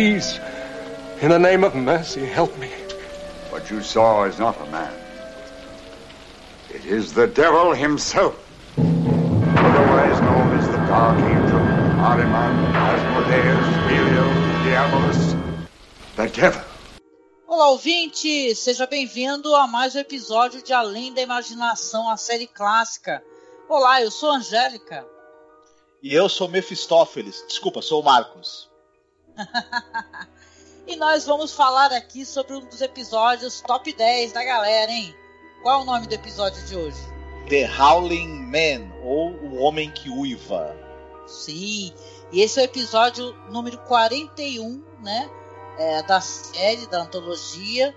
Please. In the name of mercy, help me. What you saw is not a man. It is the devil himself. Otherwise known as the Dark Angel, Ahriman, Asmodeus, Belial, Diabolus, the devil. Olá, ouvinte! Seja bem-vindo a mais um episódio de Além da Imaginação, a série clássica. Olá, eu sou a Angélica. E eu sou Mefistófeles. Desculpa, sou o Marcos. e nós vamos falar aqui sobre um dos episódios top 10 da galera, hein? Qual é o nome do episódio de hoje? The Howling Man, ou O Homem que Uiva. Sim, e esse é o episódio número 41, né? É, da série, da antologia.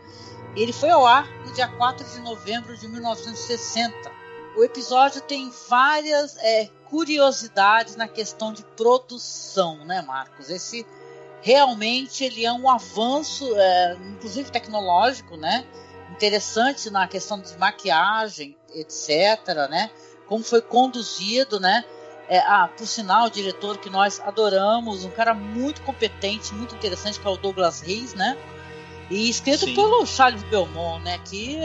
Ele foi ao ar no dia 4 de novembro de 1960. O episódio tem várias é, curiosidades na questão de produção, né, Marcos? Esse realmente ele é um avanço, é, inclusive tecnológico, né? Interessante na questão de maquiagem, etc., né? Como foi conduzido, né? É, ah, por sinal, o diretor que nós adoramos, um cara muito competente, muito interessante, que é o Douglas Reis, né? E escrito Sim. pelo Charles Belmont, né? Que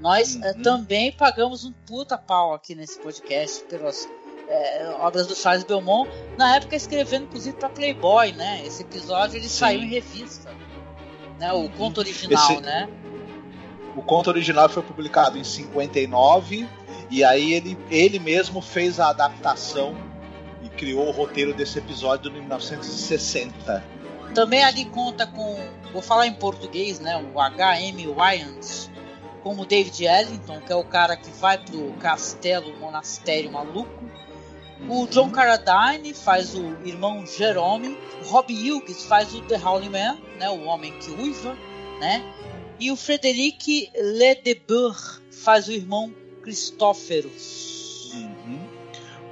nós uhum. é, também pagamos um puta pau aqui nesse podcast pelas é, obras do Charles Belmont, na época escrevendo inclusive para Playboy, né? Esse episódio ele Sim. saiu em revista, né? O conto original, Esse, né? O conto original foi publicado em 59 e aí ele, ele mesmo fez a adaptação e criou o roteiro desse episódio em 1960. Também ali conta com, vou falar em português, né? O H.M. Wyans como David Ellington, que é o cara que vai pro castelo, monastério maluco o John Carradine faz o irmão Jerome. O Rob Hughes faz o The Howling Man, né, o homem que uiva, né? E o Frederic Ledebur faz o irmão Cristóferos. Uhum.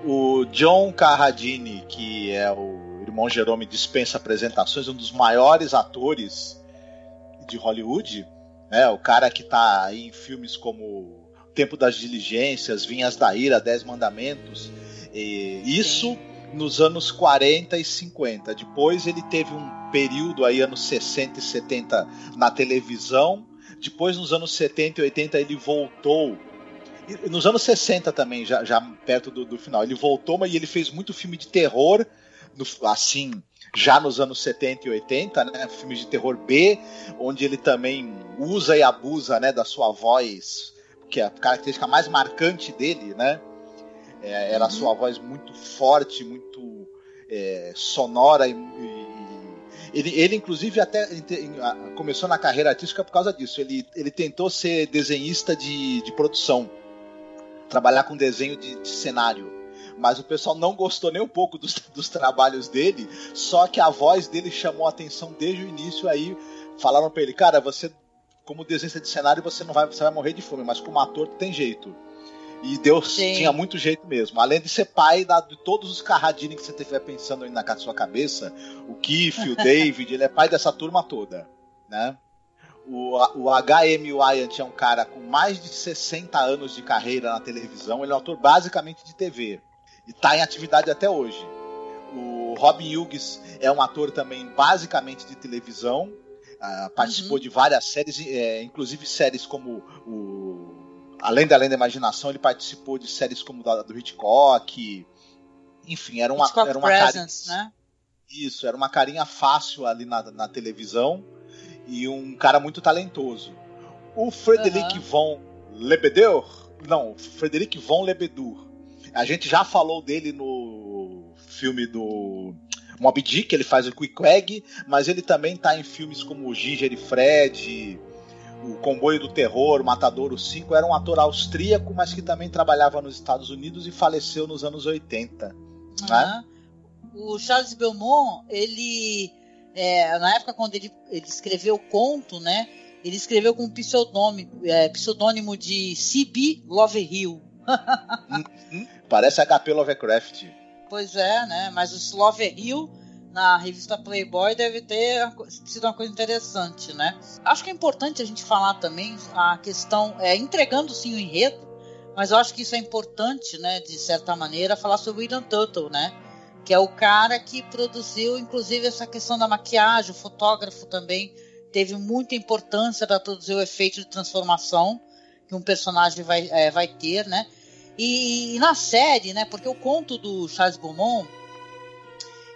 O John Carradine, que é o irmão Jerome, dispensa apresentações, um dos maiores atores de Hollywood, né? O cara que está em filmes como Tempo das Diligências, Vinhas da Ira, Dez Mandamentos e isso nos anos 40 e 50. Depois ele teve um período aí, anos 60 e 70, na televisão. Depois, nos anos 70 e 80, ele voltou. Nos anos 60 também, já, já perto do, do final. Ele voltou, mas ele fez muito filme de terror, no, assim, já nos anos 70 e 80, né? Filmes de terror B, onde ele também usa e abusa né, da sua voz, que é a característica mais marcante dele, né? É, era a sua voz muito forte, muito é, sonora e, e ele, ele, inclusive, até começou na carreira artística por causa disso. Ele, ele tentou ser desenhista de, de produção, trabalhar com desenho de, de, cenário. Mas o pessoal não gostou nem um pouco dos, dos trabalhos dele, só que a voz dele chamou a atenção desde o início. Aí falaram para ele: Cara, você, como desenhista de cenário, você não vai, você vai morrer de fome, mas como ator tem jeito. E Deus Sim. tinha muito jeito mesmo. Além de ser pai da, de todos os Carradine que você estiver pensando aí na sua cabeça, o Keith, o David, ele é pai dessa turma toda, né? O, o H.M. Wyant é um cara com mais de 60 anos de carreira na televisão. Ele é um ator basicamente de TV. E está em atividade até hoje. O Robin Hughes é um ator também basicamente de televisão. Uh, participou uhum. de várias séries, é, inclusive séries como o além da Além da Imaginação, ele participou de séries como da do Hitchcock. Enfim, era uma, Hitchcock era uma Presence, carinha, né? Isso, era uma carinha fácil ali na, na televisão e um cara muito talentoso. O Frederic uhum. von Lebedeur, não, Frederic von Lebedur. A gente já falou dele no filme do Moby Dick, ele faz o Quick Egg, mas ele também está em filmes como Ginger e Fred, o Comboio do Terror, o Matadouro 5, era um ator austríaco, mas que também trabalhava nos Estados Unidos e faleceu nos anos 80. Uhum. Né? O Charles Belmont, ele, é, na época quando ele, ele escreveu o conto, né, ele escreveu com um pseudônimo, é, pseudônimo de C.B. Loverhill. Uhum. Parece HP Lovecraft. Pois é, né? Mas o Loverhill na revista Playboy deve ter sido uma coisa interessante, né? Acho que é importante a gente falar também a questão, é, entregando sim o enredo, mas eu acho que isso é importante, né, de certa maneira, falar sobre o William Tuttle, né? Que é o cara que produziu, inclusive, essa questão da maquiagem, o fotógrafo também teve muita importância para produzir o efeito de transformação que um personagem vai, é, vai ter, né? E, e, na série, né? Porque o conto do Charles Beaumont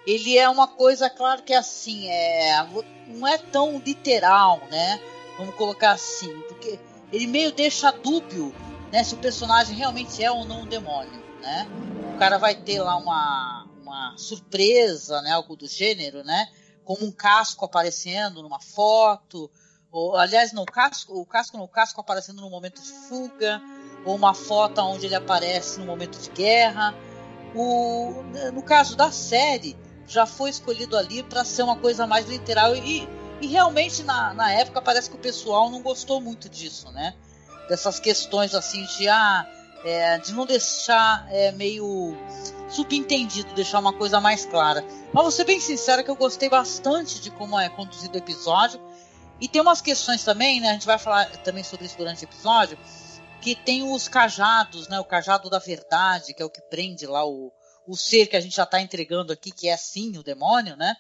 ele é uma coisa, claro que é assim, é, não é tão literal, né? Vamos colocar assim, porque ele meio deixa dúbio, né, se o personagem realmente é ou não um demônio, né? O cara vai ter lá uma, uma surpresa, né, algo do gênero, né? Como um casco aparecendo numa foto, ou aliás, no casco, o casco no casco aparecendo no momento de fuga, ou uma foto onde ele aparece no momento de guerra. O, no caso da série, já foi escolhido ali para ser uma coisa mais literal e, e realmente na, na época parece que o pessoal não gostou muito disso, né? Dessas questões assim de ah, é, de não deixar é, meio subentendido, deixar uma coisa mais clara. Mas vou ser bem sincera que eu gostei bastante de como é conduzido o episódio. E tem umas questões também, né? A gente vai falar também sobre isso durante o episódio. Que tem os cajados, né? O cajado da verdade, que é o que prende lá o, o ser que a gente já está entregando aqui, que é sim o demônio, né?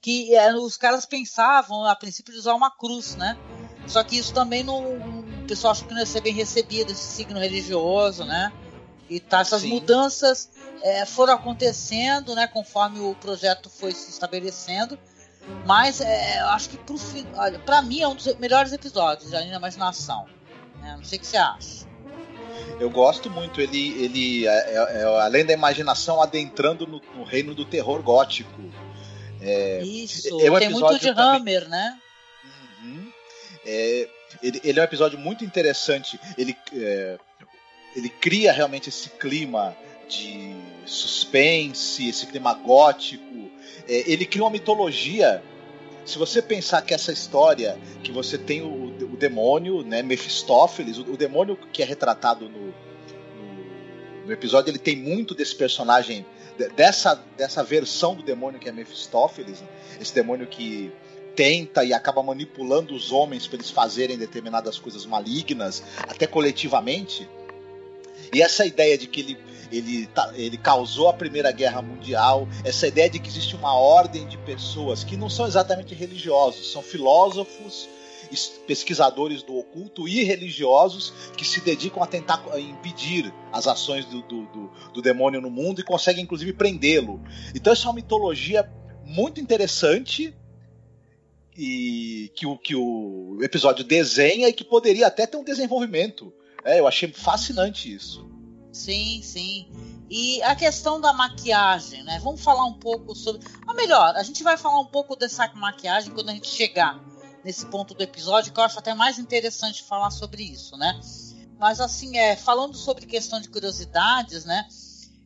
Que é, os caras pensavam a princípio de usar uma cruz, né? Só que isso também não. O pessoal acha que não ia ser bem recebido, esse signo religioso, né? E tá, essas sim. mudanças é, foram acontecendo, né? Conforme o projeto foi se estabelecendo. Mas é, eu acho que para mim é um dos melhores episódios Anime Imaginação. Né? Não sei o que você acha. Eu gosto muito. Ele, ele é, é, é, além da imaginação, adentrando no, no reino do terror gótico. É, Isso, é um tem muito de também... Hammer, né? Uhum. É, ele, ele, é um episódio muito interessante. Ele, é, ele cria realmente esse clima de suspense, esse clima gótico. Ele cria uma mitologia se você pensar que essa história, que você tem o, o demônio, né, Mephistófeles, o, o, demônio que é retratado no, no, episódio, ele tem muito desse personagem, dessa, dessa versão do demônio que é Mephistófeles, esse demônio que tenta e acaba manipulando os homens para eles fazerem determinadas coisas malignas, até coletivamente. E essa ideia de que ele ele, tá, ele causou a Primeira Guerra Mundial, essa ideia de que existe uma ordem de pessoas que não são exatamente religiosos, são filósofos, pesquisadores do oculto e religiosos que se dedicam a tentar impedir as ações do, do, do, do demônio no mundo e conseguem inclusive prendê-lo. Então, essa é uma mitologia muito interessante e que o, que o episódio desenha e que poderia até ter um desenvolvimento. É, eu achei fascinante isso. Sim, sim. E a questão da maquiagem, né? Vamos falar um pouco sobre. Ou melhor, a gente vai falar um pouco dessa maquiagem quando a gente chegar nesse ponto do episódio, que eu acho até mais interessante falar sobre isso, né? Mas assim, é, falando sobre questão de curiosidades, né?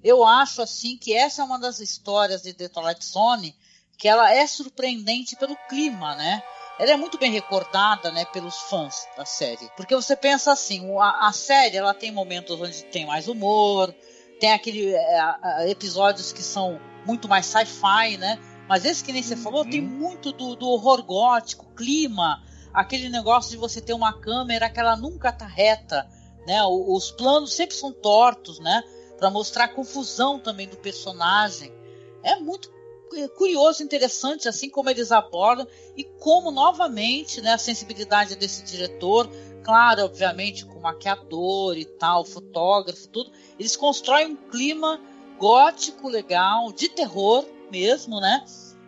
Eu acho assim que essa é uma das histórias de The Twilight Zone que ela é surpreendente pelo clima, né? Ela é muito bem recordada, né, pelos fãs da série. Porque você pensa assim, a, a série ela tem momentos onde tem mais humor, tem aquele é, episódios que são muito mais sci-fi, né? Mas esse que nem você falou tem uhum. muito do, do, horror gótico, clima, aquele negócio de você ter uma câmera que ela nunca tá reta, né? Os planos sempre são tortos, né? Para mostrar a confusão também do personagem. É muito curioso, interessante, assim como eles abordam e como novamente, né, a sensibilidade desse diretor, claro, obviamente com maquiador e tal, fotógrafo, tudo, eles constroem um clima gótico legal, de terror mesmo, né?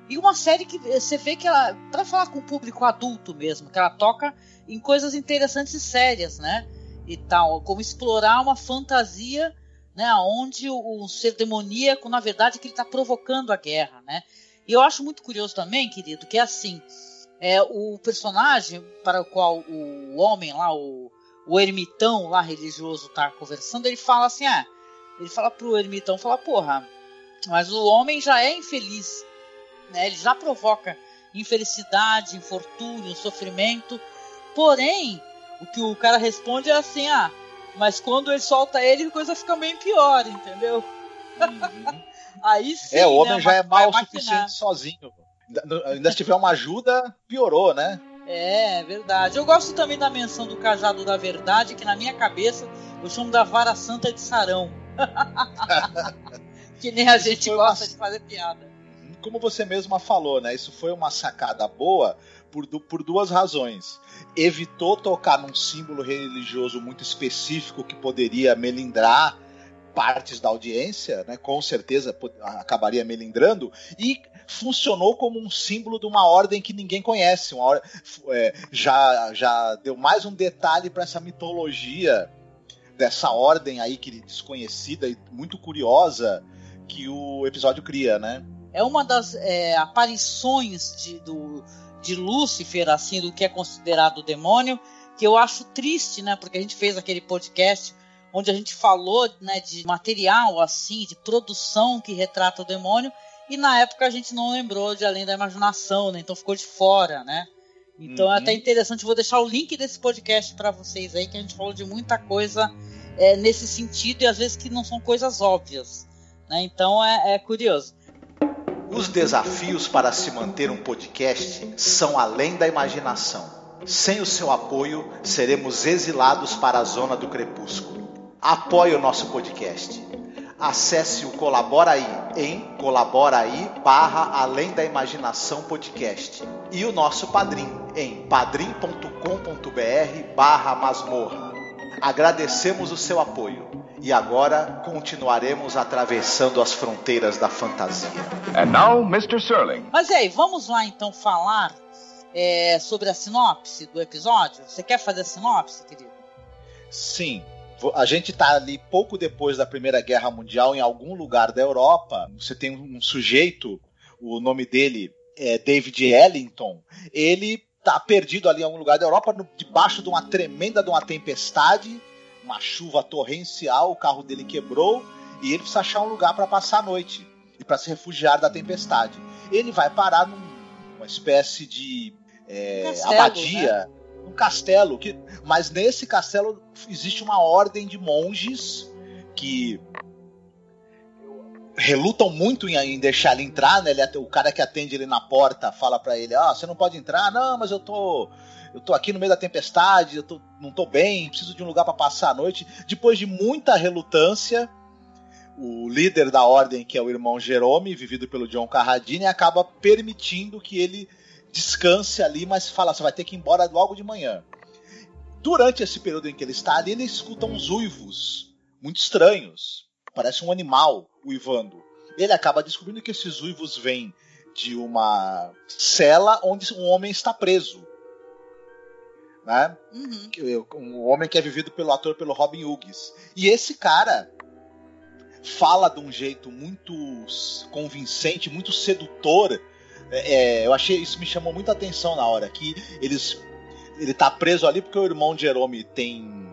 E uma série que você vê que ela, para falar com o público adulto mesmo, que ela toca em coisas interessantes e sérias, né? E tal, como explorar uma fantasia né, onde o, o ser demoníaco, na verdade, que ele está provocando a guerra, né? E eu acho muito curioso também, querido, que é assim, é o personagem para o qual o homem lá, o, o ermitão lá religioso tá conversando, ele fala assim, ah, ele fala pro ermitão, fala, porra, mas o homem já é infeliz, né? Ele já provoca infelicidade, infortúnio, sofrimento. Porém, o que o cara responde é assim, ah, mas quando ele solta ele, a coisa fica meio pior, entendeu? Uhum. Aí sim, É, o homem né, já é mal o suficiente sozinho. Ainda se tiver uma ajuda, piorou, né? É, verdade. Eu gosto também da menção do cajado da verdade, que na minha cabeça eu chamo da vara santa de sarão. que nem a gente gosta uma... de fazer piada. Como você mesma falou, né? Isso foi uma sacada boa por, por duas razões. Evitou tocar num símbolo religioso muito específico que poderia melindrar partes da audiência, né, com certeza acabaria melindrando, e funcionou como um símbolo de uma ordem que ninguém conhece. Uma é, já, já deu mais um detalhe para essa mitologia dessa ordem aí que desconhecida e muito curiosa que o episódio cria, né? É uma das é, aparições de, do, de Lúcifer, assim, do que é considerado o demônio, que eu acho triste, né? Porque a gente fez aquele podcast onde a gente falou né, de material assim, de produção que retrata o demônio, e na época a gente não lembrou de Além da Imaginação, né? Então ficou de fora, né? Então uhum. é até uhum. interessante, vou deixar o link desse podcast para vocês aí, que a gente falou de muita coisa é, nesse sentido e às vezes que não são coisas óbvias. Né? Então é, é curioso. Os desafios para se manter um podcast são além da imaginação. Sem o seu apoio, seremos exilados para a zona do crepúsculo. Apoie o nosso podcast. Acesse o Colabora aí em colaboraí barra Além da Imaginação Podcast e o nosso Padrim em padrim.com.br barra masmorra. Agradecemos o seu apoio e agora continuaremos atravessando as fronteiras da fantasia. And now, Mr. Serling. Mas aí, vamos lá então falar é, sobre a sinopse do episódio? Você quer fazer a sinopse, querido? Sim, a gente está ali pouco depois da Primeira Guerra Mundial, em algum lugar da Europa. Você tem um sujeito, o nome dele é David Ellington. Ele está perdido ali em algum lugar da Europa, debaixo de uma tremenda de uma tempestade, uma chuva torrencial. O carro dele quebrou e ele precisa achar um lugar para passar a noite e para se refugiar da tempestade. Ele vai parar numa espécie de é, Castelo, abadia. Né? um castelo. Que, mas nesse castelo existe uma ordem de monges que relutam muito em, em deixar ele entrar, né? Ele, o cara que atende ele na porta fala para ele: "Ah, você não pode entrar". "Não, mas eu tô eu tô aqui no meio da tempestade, eu tô, não tô bem, preciso de um lugar para passar a noite". Depois de muita relutância, o líder da ordem, que é o irmão Jerome, vivido pelo John Carradine, acaba permitindo que ele descanse ali, mas fala, você vai ter que ir embora logo de manhã. Durante esse período em que ele está ali, ele escuta uns uivos muito estranhos. Parece um animal uivando. Ele acaba descobrindo que esses uivos vêm de uma cela onde um homem está preso. Né? Uhum. Um homem que é vivido pelo ator pelo Robin Hughes. E esse cara fala de um jeito muito convincente, muito sedutor é, é, eu achei isso me chamou muita atenção na hora que eles ele tá preso ali porque o irmão de Jerome tem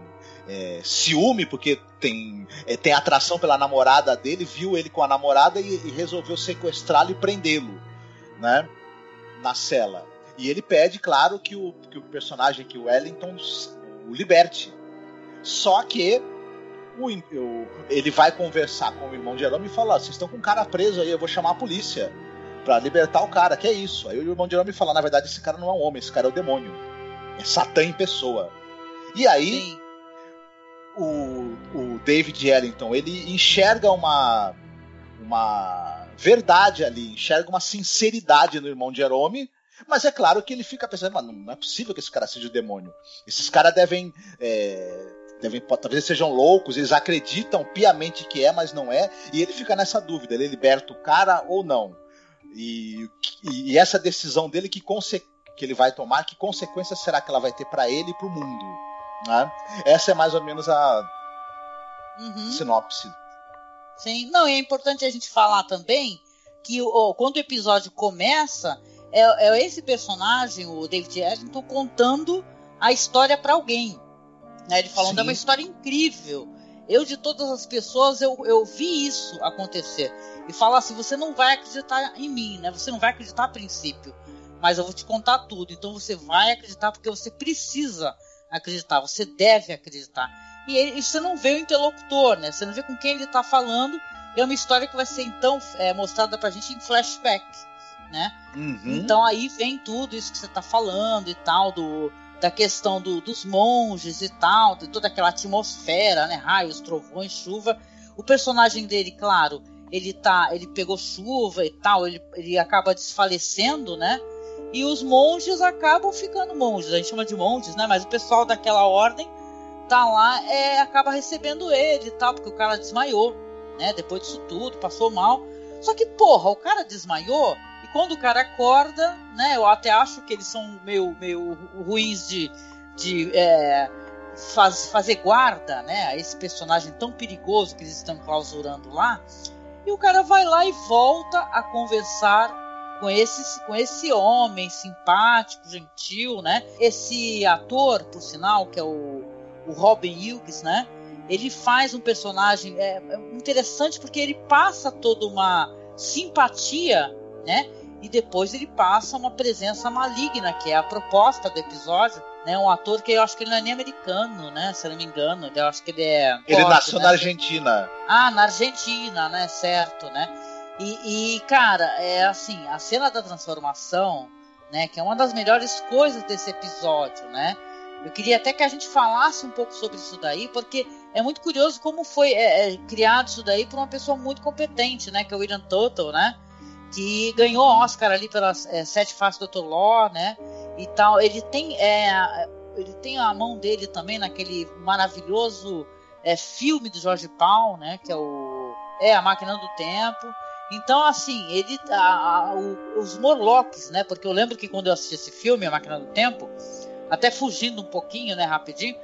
é, ciúme porque tem é, tem atração pela namorada dele, viu ele com a namorada e, e resolveu sequestrá-lo e prendê-lo, né, na cela. E ele pede, claro, que o, que o personagem que o Wellington o liberte. Só que o, o, ele vai conversar com o irmão de Jerome e fala: vocês estão com um cara preso aí, eu vou chamar a polícia para libertar o cara, que é isso. Aí o irmão de Jerome fala, na verdade, esse cara não é um homem, esse cara é o demônio. É Satã em pessoa. E aí o, o David Ellington, ele enxerga uma uma verdade ali, enxerga uma sinceridade no irmão de Jerome, mas é claro que ele fica pensando, não é possível que esse cara seja o demônio. Esses caras devem é, devem, talvez sejam loucos, eles acreditam piamente que é, mas não é, e ele fica nessa dúvida, ele liberta o cara ou não. E, e, essa decisão dele, que, que ele vai tomar, que consequência será que ela vai ter para ele e para o mundo? Né? Essa é mais ou menos a uhum. sinopse. Sim, não, é importante a gente falar também que oh, quando o episódio começa, é, é esse personagem, o David Eddington, contando a história para alguém. Né? Ele falando, Sim. é uma história incrível. Eu, de todas as pessoas, eu, eu vi isso acontecer. E fala assim: você não vai acreditar em mim, né? Você não vai acreditar a princípio. Mas eu vou te contar tudo. Então você vai acreditar porque você precisa acreditar. Você deve acreditar. E, ele, e você não vê o interlocutor, né? Você não vê com quem ele está falando. É uma história que vai ser então é, mostrada pra gente em flashback, né? Uhum. Então aí vem tudo isso que você está falando e tal, do, da questão do, dos monges e tal, de toda aquela atmosfera, né? Raios, trovões, chuva. O personagem dele, claro, ele tá, ele pegou chuva e tal, ele, ele acaba desfalecendo, né? E os monges acabam ficando monges, a gente chama de monges, né? Mas o pessoal daquela ordem tá lá, é, acaba recebendo ele e tal, porque o cara desmaiou, né? Depois disso tudo, passou mal. Só que, porra, o cara desmaiou quando o cara acorda, né? Eu até acho que eles são meio, meio ruins de, de é, faz, fazer guarda, né? A esse personagem tão perigoso que eles estão clausurando lá. E o cara vai lá e volta a conversar com esse, com esse homem simpático, gentil, né? Esse ator, por sinal, que é o, o Robin Hughes, né? Ele faz um personagem é, é interessante porque ele passa toda uma simpatia, né? e depois ele passa uma presença maligna, que é a proposta do episódio, né? Um ator que eu acho que ele não é nem americano, né? Se eu não me engano, eu acho que ele é. Ele nasceu né? na Argentina. Ah, na Argentina, né? Certo, né? E, e, cara, é assim, a cena da transformação, né? Que é uma das melhores coisas desse episódio, né? Eu queria até que a gente falasse um pouco sobre isso daí, porque é muito curioso como foi é, é, criado isso daí por uma pessoa muito competente, né? Que é o William Tuttle, né? que ganhou Oscar ali pelas é, Sete Faces do Dr. Law, né? E tal. Ele tem, é, ele tem a mão dele também naquele maravilhoso é, filme do Jorge Paul, né? Que é o é a Máquina do Tempo. Então, assim, ele a, a, o, os Morlocks, né? Porque eu lembro que quando eu assisti esse filme, A Máquina do Tempo, até fugindo um pouquinho, né, rapidinho,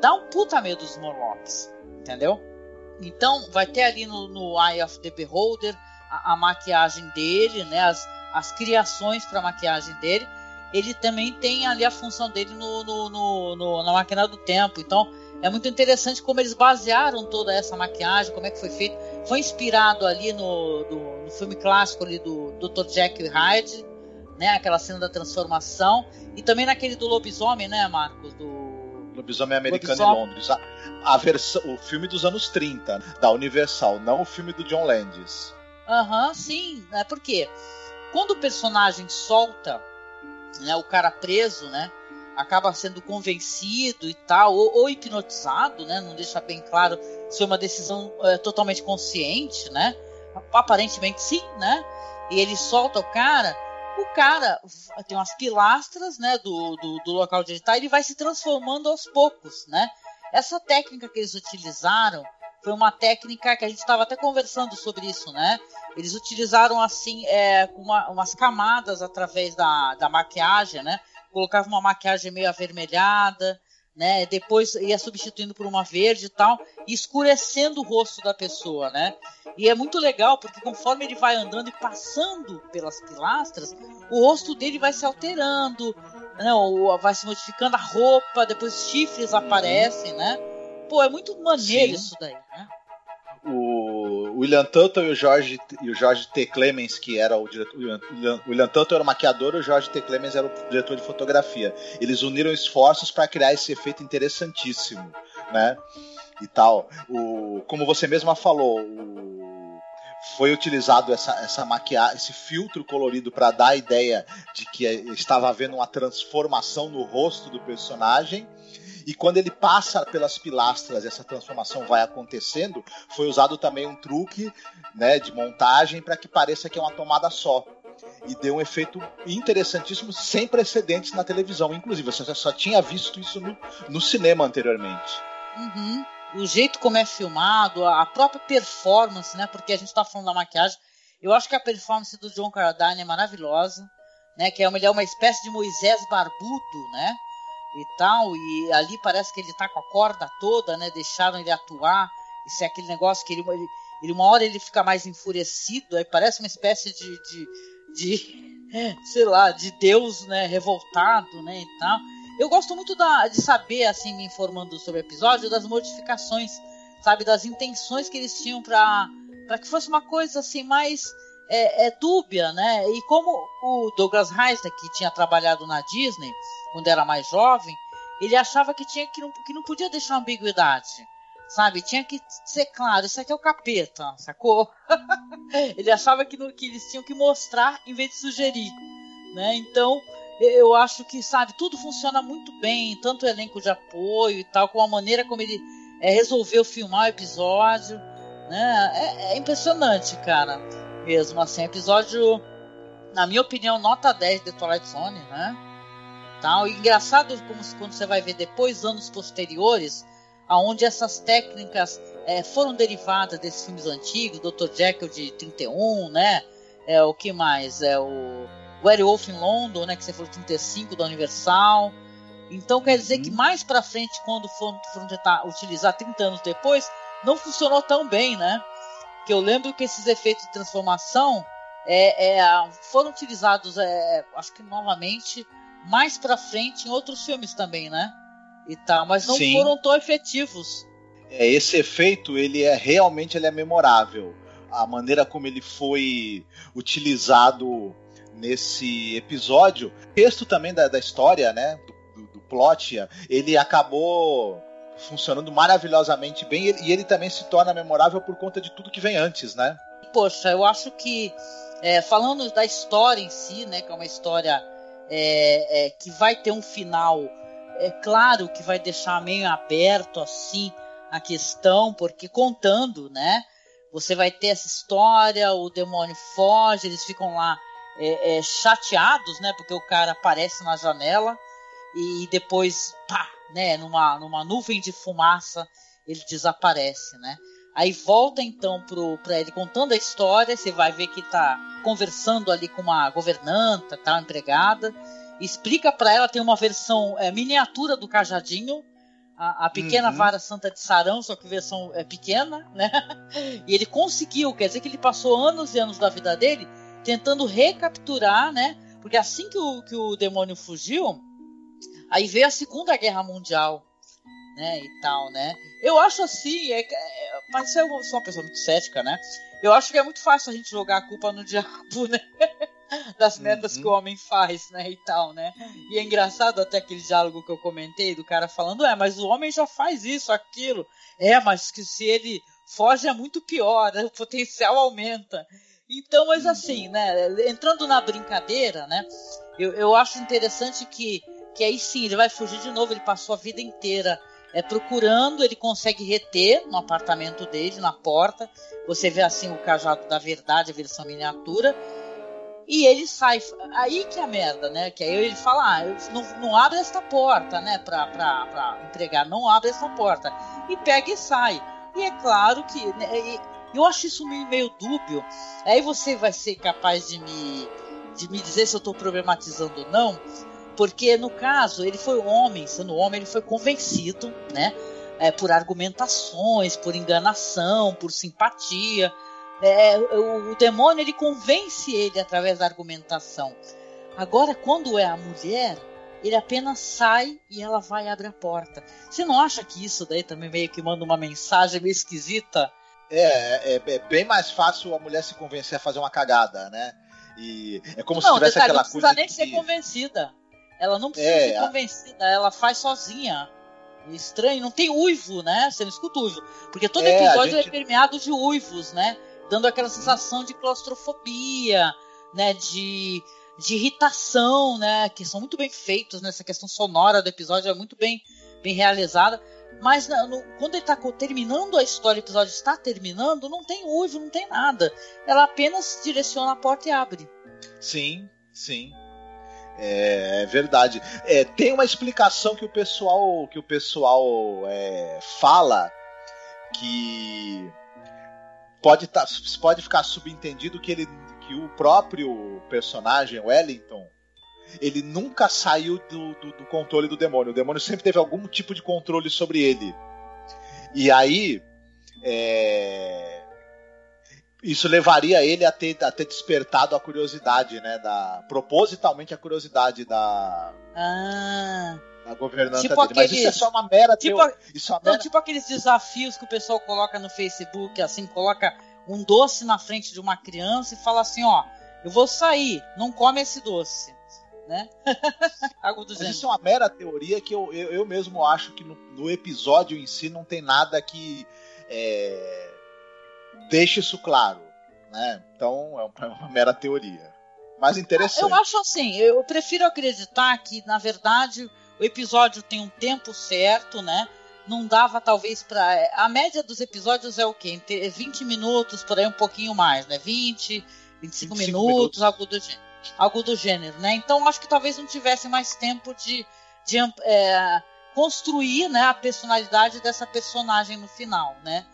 dá um puta medo dos Morlocks, entendeu? Então, vai ter ali no, no Eye of the Beholder a, a maquiagem dele, né, as, as criações para maquiagem dele, ele também tem ali a função dele no, no, no, na máquina do tempo. Então é muito interessante como eles basearam toda essa maquiagem, como é que foi feito. Foi inspirado ali no, do, no filme clássico ali do Dr. E Hyde, né, aquela cena da transformação, e também naquele do lobisomem, né, Marcos, do Lobisomem Americano Lobisomem. em Londres. A, a versão, o filme dos anos 30, da Universal, não o filme do John Landis. Aham, uhum, sim. É porque quando o personagem solta né, o cara preso, né? Acaba sendo convencido e tal, ou, ou hipnotizado, né? Não deixa bem claro se é uma decisão é, totalmente consciente, né? Aparentemente sim, né? E ele solta o cara, o cara tem umas pilastras, né? Do, do, do local de ele está, ele vai se transformando aos poucos, né? Essa técnica que eles utilizaram foi uma técnica que a gente estava até conversando sobre isso, né? Eles utilizaram assim é, uma, umas camadas através da, da maquiagem, né? Colocava uma maquiagem meio avermelhada, né? Depois ia substituindo por uma verde e tal, e escurecendo o rosto da pessoa, né? E é muito legal porque conforme ele vai andando e passando pelas pilastras, o rosto dele vai se alterando, né? vai se modificando a roupa, depois os chifres aparecem, né? Pô, é muito maneiro Sim. isso daí? O William Tuttle e o Jorge, e o Jorge T. Clemens, que era o diretor. O William Tuttle era o maquiador e o Jorge T. Clemens era o diretor de fotografia. Eles uniram esforços para criar esse efeito interessantíssimo, né? E tal. O, como você mesma falou, o, foi utilizado essa, essa maquiagem, esse filtro colorido para dar a ideia de que estava havendo uma transformação no rosto do personagem e quando ele passa pelas pilastras, essa transformação vai acontecendo, foi usado também um truque né, de montagem para que pareça que é uma tomada só. E deu um efeito interessantíssimo, sem precedentes na televisão. Inclusive, você só tinha visto isso no, no cinema anteriormente. Uhum. O jeito como é filmado, a própria performance, né? Porque a gente está falando da maquiagem. Eu acho que a performance do John Carradine é maravilhosa, né? Que é uma, ele é uma espécie de Moisés barbudo, né? E tal, e ali parece que ele tá com a corda toda, né? Deixaram ele atuar. Isso é aquele negócio que ele, ele, uma hora ele fica mais enfurecido, aí parece uma espécie de, de, de sei lá, de Deus, né, revoltado, né, e tal. Eu gosto muito da, de saber, assim, me informando sobre o episódio, das modificações, sabe, das intenções que eles tinham para para que fosse uma coisa assim mais é, é, dúbia, né? E como o Douglas Heisler, que tinha trabalhado na Disney quando era mais jovem, ele achava que tinha que não, que não podia deixar ambiguidade, sabe? Tinha que ser claro, isso aqui é o capeta, sacou? ele achava que, que eles tinham que mostrar em vez de sugerir, né? Então eu acho que sabe tudo funciona muito bem, tanto o elenco de apoio e tal, com a maneira como ele é, resolveu filmar o episódio, né? É, é impressionante, cara mesmo. Assim, episódio, na minha opinião, nota 10 de Twilight Zone, né? Tal. E engraçado como quando você vai ver depois, anos posteriores, aonde essas técnicas é, foram derivadas desses filmes antigos, Dr. Jekyll de 31, né? É, o que mais? É o Werewolf in London, né? Que você falou 35 da Universal. Então quer dizer uhum. que mais para frente, quando foram, foram tentar utilizar 30 anos depois, não funcionou tão bem, né? que eu lembro que esses efeitos de transformação é, é, foram utilizados, é, acho que novamente, mais para frente em outros filmes também, né? E tal, mas não Sim. foram tão efetivos. É, esse efeito, ele é realmente ele é memorável. A maneira como ele foi utilizado nesse episódio. O texto também da, da história, né? Do, do, do plot, ele acabou funcionando maravilhosamente bem e ele também se torna memorável por conta de tudo que vem antes, né? Poxa, eu acho que é, falando da história em si, né, que é uma história é, é, que vai ter um final, é claro que vai deixar meio aberto assim a questão, porque contando, né, você vai ter essa história, o demônio foge, eles ficam lá é, é, chateados, né, porque o cara aparece na janela e depois, pá, né, numa, numa nuvem de fumaça, ele desaparece, né? Aí volta então para ele contando a história, você vai ver que tá conversando ali com uma governanta, tá empregada, explica para ela tem uma versão é, miniatura do cajadinho, a, a pequena uhum. vara santa de Sarão, só que versão é pequena, né? E ele conseguiu, quer dizer que ele passou anos e anos da vida dele tentando recapturar, né? Porque assim que o, que o demônio fugiu, Aí veio a Segunda Guerra Mundial, né, e tal, né? Eu acho assim, é, é, mas eu sou uma pessoa muito cética, né? Eu acho que é muito fácil a gente jogar a culpa no diabo, né? das merdas uhum. que o homem faz, né, e tal, né? E é engraçado até aquele diálogo que eu comentei do cara falando, é, mas o homem já faz isso, aquilo. É, mas que se ele foge é muito pior, né? o potencial aumenta. Então, mas assim, né, entrando na brincadeira, né, eu, eu acho interessante que que aí sim ele vai fugir de novo. Ele passou a vida inteira é, procurando, ele consegue reter no apartamento dele, na porta. Você vê assim o cajado da verdade, a versão miniatura. E ele sai. Aí que é a merda, né? Que aí ele fala: ah, não, não abre esta porta, né? Pra, pra, pra entregar, não abre essa porta. E pega e sai. E é claro que. Né, eu acho isso meio, meio dúbio. Aí você vai ser capaz de me, de me dizer se eu estou problematizando ou não. Porque no caso, ele foi homem, sendo homem, ele foi convencido, né? É, por argumentações, por enganação, por simpatia. É, o, o demônio ele convence ele através da argumentação. Agora, quando é a mulher, ele apenas sai e ela vai abrir a porta. Você não acha que isso daí também meio que manda uma mensagem meio esquisita? É, é, é bem mais fácil a mulher se convencer a fazer uma cagada, né? E é como não, se tivesse detalhe, aquela coisa. Não precisa nem ser convencida. Ela não precisa é, ser convencida, ela faz sozinha. Estranho, não tem uivo, né? Você não escuta uivo. Porque todo é, episódio gente... é permeado de uivos, né? Dando aquela sensação de claustrofobia, né? De, de irritação, né? Que são muito bem feitos nessa né? questão sonora do episódio, é muito bem, bem realizada. Mas no, quando ele está terminando a história, o episódio está terminando, não tem uivo, não tem nada. Ela apenas direciona a porta e abre. Sim, sim. É, é verdade. É, tem uma explicação que o pessoal que o pessoal é, fala que pode tá, pode ficar subentendido que ele que o próprio personagem Wellington ele nunca saiu do, do, do, controle do demônio. O demônio sempre teve algum tipo de controle sobre ele. E aí, é, isso levaria ele a ter, a ter despertado a curiosidade, né? Da, propositalmente a curiosidade da. Ah. Da governanta Tipo dele. Mas aquele- isso é só uma mera Tipo, teo- Isso é uma Não, mera... tipo aqueles desafios que o pessoal coloca no Facebook, assim, coloca um doce na frente de uma criança e fala assim, ó, eu vou sair, não come esse doce, né? Algo do Mas gênero. isso é uma mera teoria que eu, eu, eu mesmo acho que no, no episódio em si não tem nada que é, deixe isso claro. Né? Então é uma, é uma mera teoria. Mas interessante. Eu acho assim, eu prefiro acreditar que, na verdade, o episódio tem um tempo certo, né? Não dava, talvez, para A média dos episódios é o quê? Entre 20 minutos, por aí um pouquinho mais, né? 20, 25, 25 minutos, minutos. algo do gênero. Algo do gênero, né? Então acho que talvez não tivesse mais tempo de, de é, construir né, a personalidade dessa personagem no final, né?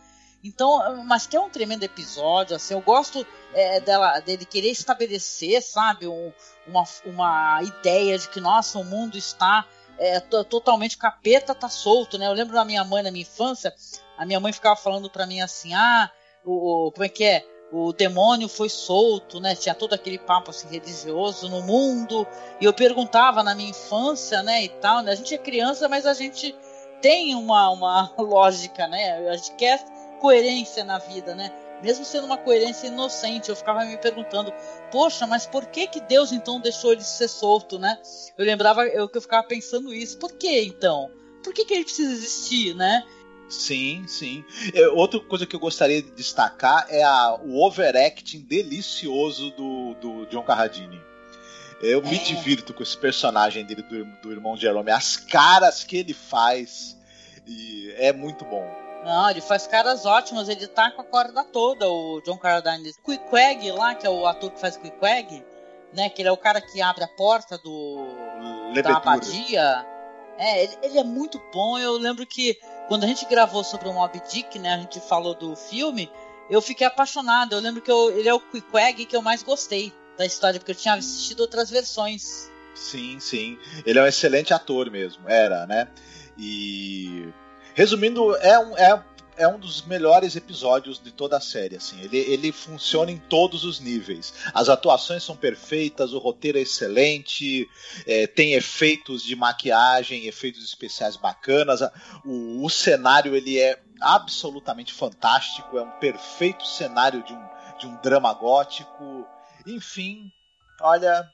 Então, mas que é um tremendo episódio, assim, eu gosto é, dela, dele querer estabelecer, sabe, um, uma, uma ideia de que, nossa, o mundo está é, to- totalmente capeta, tá solto, né? Eu lembro da minha mãe na minha infância, a minha mãe ficava falando pra mim assim, ah, o, o- como é que é? O demônio foi solto, né? Tinha todo aquele papo assim religioso no mundo. E eu perguntava na minha infância, né, e tal, né? A gente é criança, mas a gente tem uma, uma lógica, né? A gente quer coerência na vida, né? Mesmo sendo uma coerência inocente, eu ficava me perguntando, poxa, mas por que que Deus então deixou ele ser solto, né? Eu lembrava eu, que eu ficava pensando isso. Por que então? Por que, que ele precisa existir, né? Sim, sim. É, outra coisa que eu gostaria de destacar é a, o overacting delicioso do, do John Carradine. Eu me É. divirto com esse personagem dele, do, do irmão Jerome. As caras que ele faz e é muito bom. Não, ele faz caras ótimas, ele tá com a corda toda, o John Carradine. Queequeg lá, que é o ator que faz Queequeg, né? Que ele é o cara que abre a porta do da Lebetura. abadia. É, ele, ele é muito bom. Eu lembro que quando a gente gravou sobre o Mob Dick, né? A gente falou do filme, eu fiquei apaixonado. Eu lembro que eu- ele é o Queequeg que eu mais gostei da história, porque eu tinha assistido outras versões. Sim, sim. Ele é um excelente ator mesmo, era, né? E resumindo, é um, é, é um dos melhores episódios de toda a série. Assim. Ele, ele funciona em todos os níveis. As atuações são perfeitas, o roteiro é excelente, é, tem efeitos de maquiagem, efeitos especiais bacanas. O, o cenário ele é absolutamente fantástico, é um perfeito cenário de um, de um drama gótico. Enfim, olha,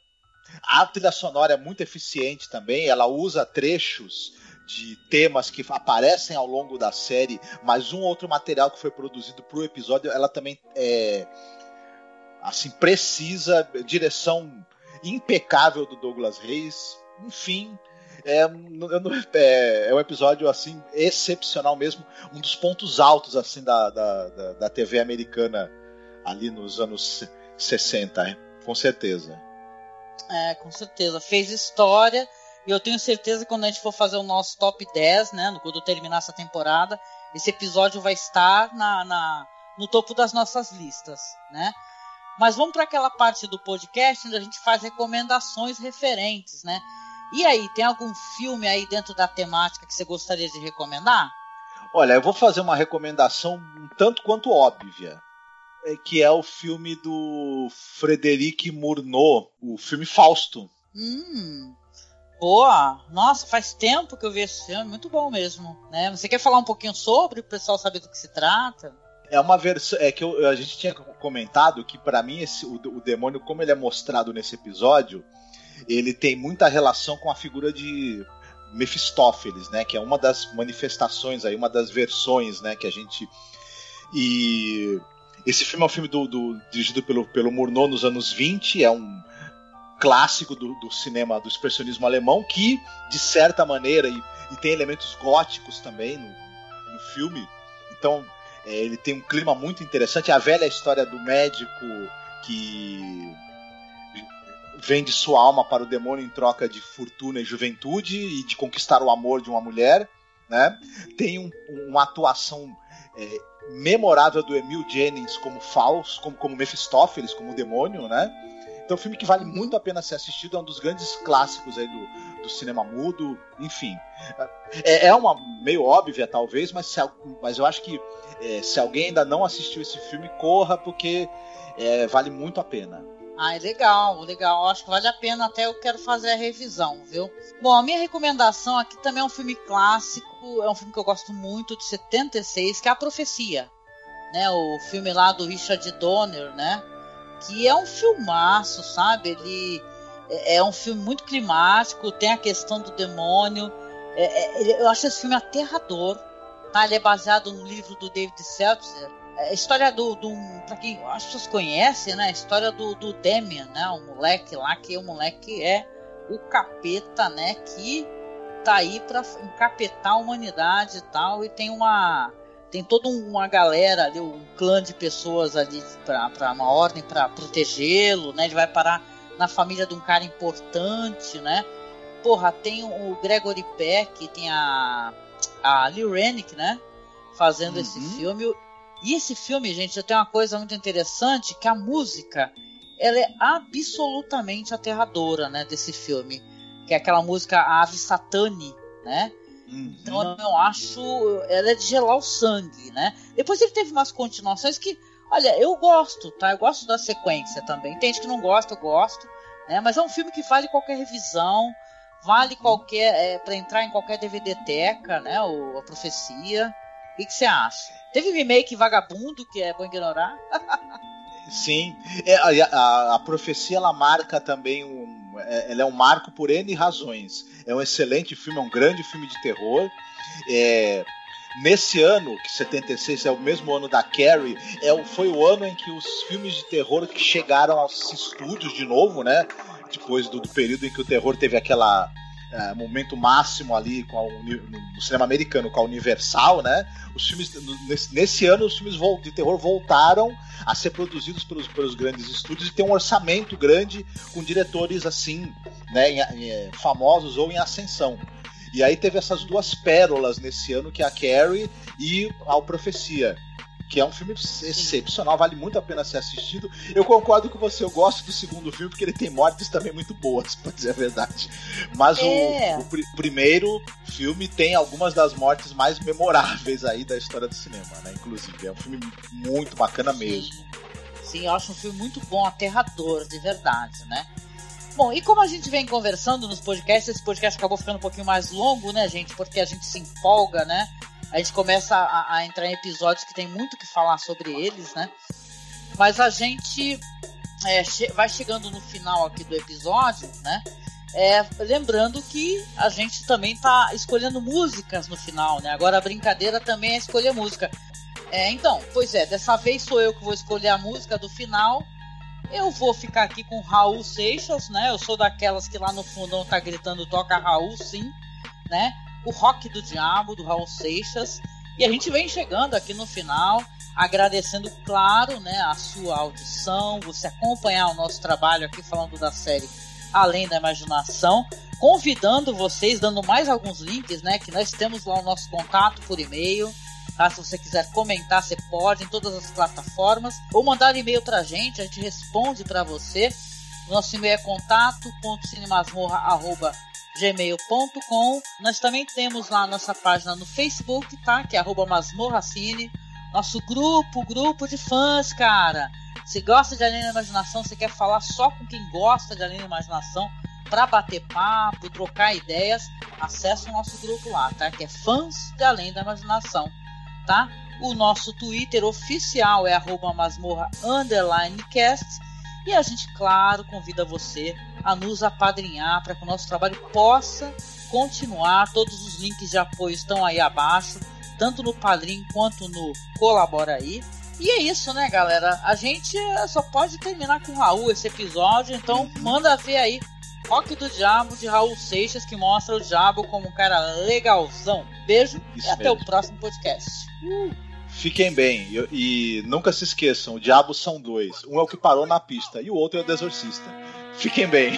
a trilha sonora é muito eficiente também, ela usa trechos de temas que aparecem ao longo da série, mas um outro material que foi produzido para o episódio, ela também é assim precisa, direção impecável do Douglas Reis, enfim. É, é- é um episódio assim excepcional mesmo, um dos pontos altos assim da, da, da, da TV americana ali nos anos 60, hein? com certeza. É, com certeza. Fez história. E eu tenho certeza que quando a gente for fazer o nosso top 10, né? Quando terminar essa temporada, esse episódio vai estar na, na- no topo das nossas listas, né? Mas vamos para aquela parte do podcast onde a gente faz recomendações referentes, né? E aí, tem algum filme aí dentro da temática que você gostaria de recomendar? Olha, eu vou fazer uma recomendação um tanto quanto óbvia, é, que é o filme do Frederic Murnau, o filme Fausto. Hum, boa! Nossa, faz tempo que eu vi esse filme, muito bom mesmo. Né? Você quer falar um pouquinho sobre, o pessoal saber do que se trata? É uma versão, é que eu- a gente tinha comentado que para mim esse, o, o demônio, como ele é mostrado nesse episódio, ele tem muita relação com a figura de Mephistófeles, né? Que é uma das manifestações aí, uma das versões, né? Que a gente e esse filme é um filme do, do- dirigido pelo, pelo Murnau nos anos 20, é um clássico do, do cinema do expressionismo alemão que, de certa maneira, e, e tem elementos góticos também no, no filme. Então, é, ele tem um clima muito interessante. A velha história do médico que vende sua alma para o demônio em troca de fortuna e juventude e de conquistar o amor de uma mulher, né? Tem um- uma atuação é, memorável do Emil Jennings como Faust, como, como Mephistófeles, como demônio, né? Então, um filme que vale muito a pena ser assistido, é um dos grandes clássicos aí do, do cinema mudo, enfim. É, é uma meio óbvia, talvez, mas, se, mas eu acho que é, se alguém ainda não assistiu esse filme, corra, porque é, vale muito a pena. Ah, legal, legal. Acho que vale a pena, até eu quero fazer a revisão, viu? Bom, a minha recomendação aqui também é um filme clássico, é um filme que eu gosto muito, de 76, que é A Profecia. Né, o filme lá do Richard Donner, né? Que é um filmaço, sabe? Ele é, é um filme muito climático, tem a questão do demônio. É, é, eu acho esse filme aterrador. Tá? Ele é baseado no livro do David Seltzer. É a história do, do para quem as pessoas conhecem, né? A história do, do Demian, né? O moleque lá que o moleque é o capeta, né? Que tá aí para encapetar a humanidade e tal. E tem uma tem toda uma galera ali, um clã de pessoas ali para uma ordem para protegê-lo, né? Ele vai parar na família de um cara importante, né? Porra, tem o Gregory Peck, tem a, a Lee Renick, né? Fazendo uhum. esse filme. E esse filme, gente, tem uma coisa muito interessante, que a música, ela é absolutamente aterradora, né? Desse filme. Que é aquela música Ave Satani, né? Uhum. Então eu acho, ela é de gelar o sangue, né? Depois ele teve umas continuações que Olha, eu gosto, tá? Eu gosto da sequência também. Tem gente que não gosta, eu gosto. Né? Mas é um filme que vale qualquer revisão, vale qualquer. É, para entrar em qualquer DVD teca, né? O, a profecia. O que, que você acha? Teve remake vagabundo, que é bom ignorar. Sim, é, a, a, a, profecia ela marca também um, é, ela é um marco por n razões. É um excelente filme, é um grande filme de terror. É, Nesse ano, que 76 é o mesmo ano da Carrie, é, foi o ano em que os filmes de terror chegaram aos estúdios de novo, né? Depois do, do período em que o terror teve aquela é, momento máximo ali com a, no cinema americano com a Universal, né? Os filmes nesse, nesse, ano os filmes de terror voltaram a ser produzidos pelos, pelos grandes estúdios e tem um orçamento grande com diretores assim, né, em, em, é, famosos ou em ascensão. E aí teve essas duas pérolas nesse ano, que é a Carrie e a Profecia. Que é um filme excepcional, vale muito a pena ser assistido. Eu concordo com você, eu gosto do segundo filme, porque ele tem mortes também muito boas, pra dizer a verdade. Mas é. o, o pr primeiro filme tem algumas das mortes mais memoráveis aí da história do cinema, né? Inclusive, é um filme muito bacana mesmo. Sim, eu acho um filme muito bom, aterrador, de verdade, né? Bom, e como a gente vem conversando nos podcasts, esse podcast acabou ficando um pouquinho mais longo, né, gente? Porque a gente se empolga, né? A gente começa a, a entrar em episódios que tem muito que falar sobre eles, né? Mas a gente é, che vai chegando no final aqui do episódio, né? É, lembrando que a gente também tá escolhendo músicas no final, né? Agora a brincadeira também é escolher música. É, então, pois é, dessa vez sou eu que vou escolher a música do final eu vou ficar aqui com Raul Seixas, né? Eu sou daquelas que lá no fundão tá gritando toca Raul, sim, né? O Rock do Diabo, do Raul Seixas. E a gente vem chegando aqui no final, agradecendo, claro, né, a sua audição, você acompanhar o nosso trabalho aqui falando da série Além da Imaginação, convidando vocês, dando mais alguns links, né, que nós temos lá o nosso contato por e-mail, Tá? Se você quiser comentar, você pode em todas as plataformas ou mandar e-mail pra gente, a gente responde para você. Nosso e-mail é contato.cinemasmorra.gmail.com Nós também temos lá nossa página no Facebook, tá? Que é arroba masmorracine. Nosso grupo, grupo de fãs, cara. Se gosta de Além da Imaginação, você quer falar só com quem gosta de Além da Imaginação, para bater papo, trocar ideias, acesse o nosso grupo lá, tá? Que é Fãs de Além da Imaginação tá? O nosso Twitter oficial é arroba masmorra cast. E a gente, claro, convida você a nos apadrinhar para que o nosso trabalho possa continuar. Todos os links de apoio estão aí abaixo, tanto no Padrim quanto no Colabora aí. E é isso, né, galera? A gente só pode terminar com o Raul esse episódio, então uhum. manda ver aí Rock do Diabo de Raul Seixas, que mostra o diabo como um cara legalzão. Beijo Isso e até o próximo podcast. Uh. Fiquem bem e, e, nunca se esqueçam: o diabo são dois. Um é o que parou na pista e o outro é o desorcista. Fiquem bem.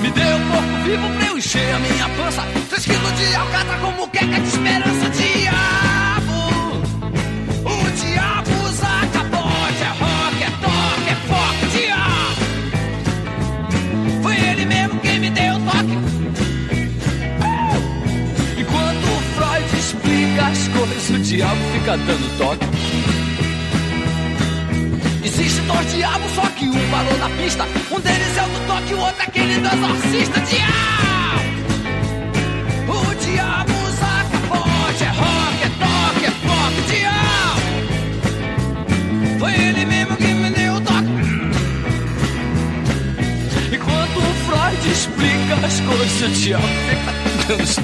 Me dê um pouco vivo pra eu encher a minha pança. Três quilos de alcatra como queca de esperança, diabo. O diabo fica dando toque. Existe dois diabos, só que um parou na pista. Um deles é o do toque, o outro é aquele do exorcista. Diabo! O diabo usa capote, é rock, é toque, é pop. Diabo! Foi ele mesmo que me deu o toque. Enquanto o Freud explica as coisas, o diabo fica dando os